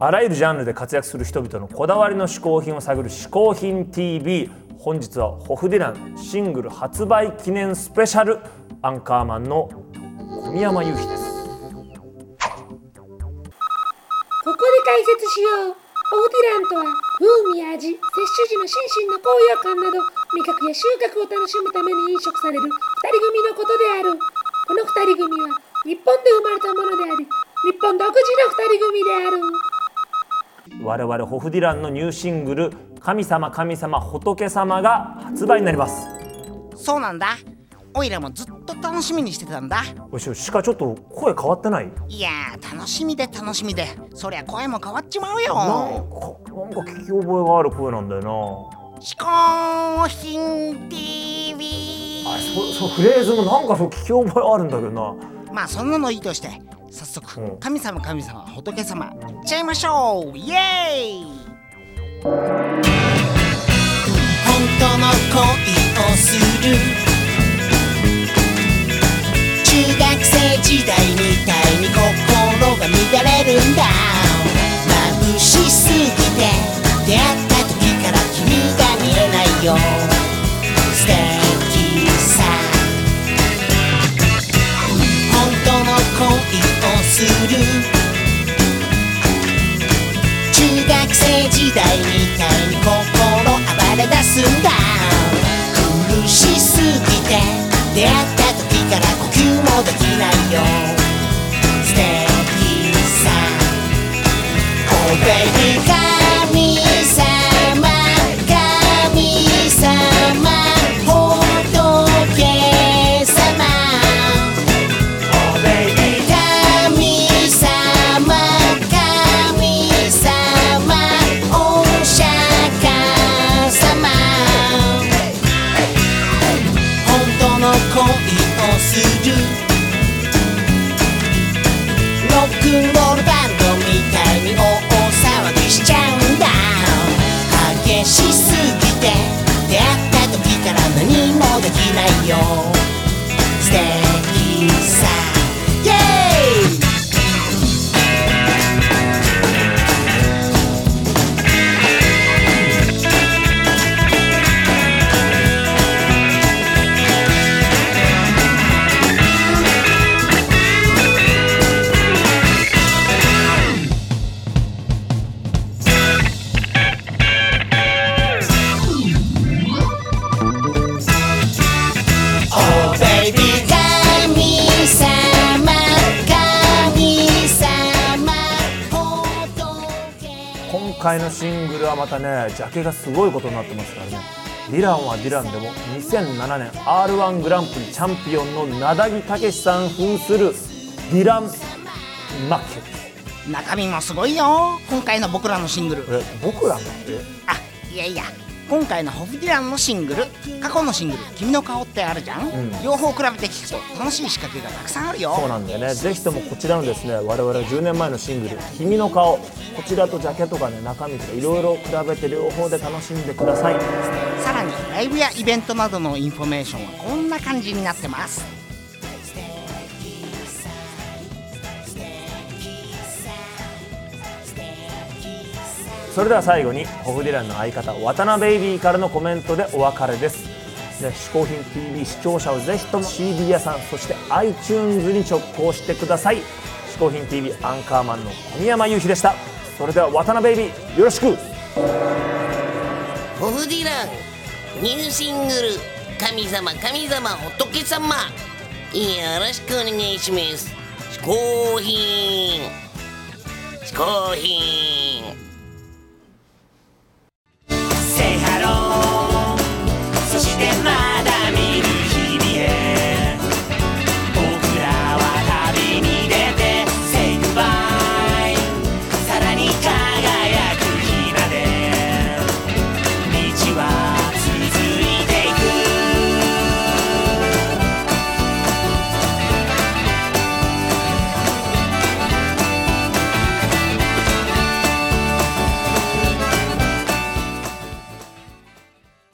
あらゆるジャンルで活躍する人々のこだわりの嗜好品を探る「嗜好品 TV」本日はホフディランシングル発売記念スペシャルアンカーマンの小宮山雄飛ですここで解説しよう。オーディランとは、風味や味、摂取時の心身の高揚感など、味覚や収穫を楽しむために飲食される二人組のことである。この二人組は、日本で生まれたものであり、日本独自の二人組である。我々ホフディランのニューシングル「神様神様仏様」が発売になります。そうなんだ。おいらもずっと楽しみにしてたんだ。おいししかちょっと声変わってない？いやー楽しみで楽しみで。そりゃ声も変わっちまうよ。なんかなんか聞き覚えがある声なんだよな。嗜好品 TV あそそうフレーズもなんかそう聞き覚えあるんだけどな。まあそんなのいいとして早速、うん。神様神様仏様いっちゃいましょう。イエーイ！本当の恋をする。中学生時代みたいに心が乱れるんだ。眩しすぎて出会った時から君が見えないよすんだ。苦しすぎて出会った時から呼吸もできないよ。素敵さ。Oh baby るロックンロールバンドみたいに大騒ぎしちゃうんだ。激しすぎて出会った時から何もできないよ。回のシングルはまたねジャケがすごいことになってますからね。ディランはディランでも2007年 r 1グランプリチャンピオンの名田木武さん扮するディラン・マッケです中身もすごいよ。今回の僕らのシングル。え僕らのえあいやいや今回のホフディランのシングル過去のシングル「君の顔」ってあるじゃん、ん。両方比べて聞くと楽しい仕掛けがたくさんあるよ。そうなんだよね。ぜひともこちらのですね我々10年前のシングル「君の顔」こちらとジャケとかね中身とかいろいろ比べて両方で楽しんでください。さらにライブやイベントなどのインフォメーションはこんな感じになってますそれでは最後にホフディランの相方渡辺ベイビーからのコメントでお別れです。ね、嗜好品 TV 視聴者をぜひとも CD 屋さんそして iTunes に直行してください。嗜好品 TV アンカーマンの小宮山雄飛でした。それでは渡辺ベイビーよろしく。ホフディランニューシングル「神様神様仏様」よろしくお願いします。嗜好品。嗜好品。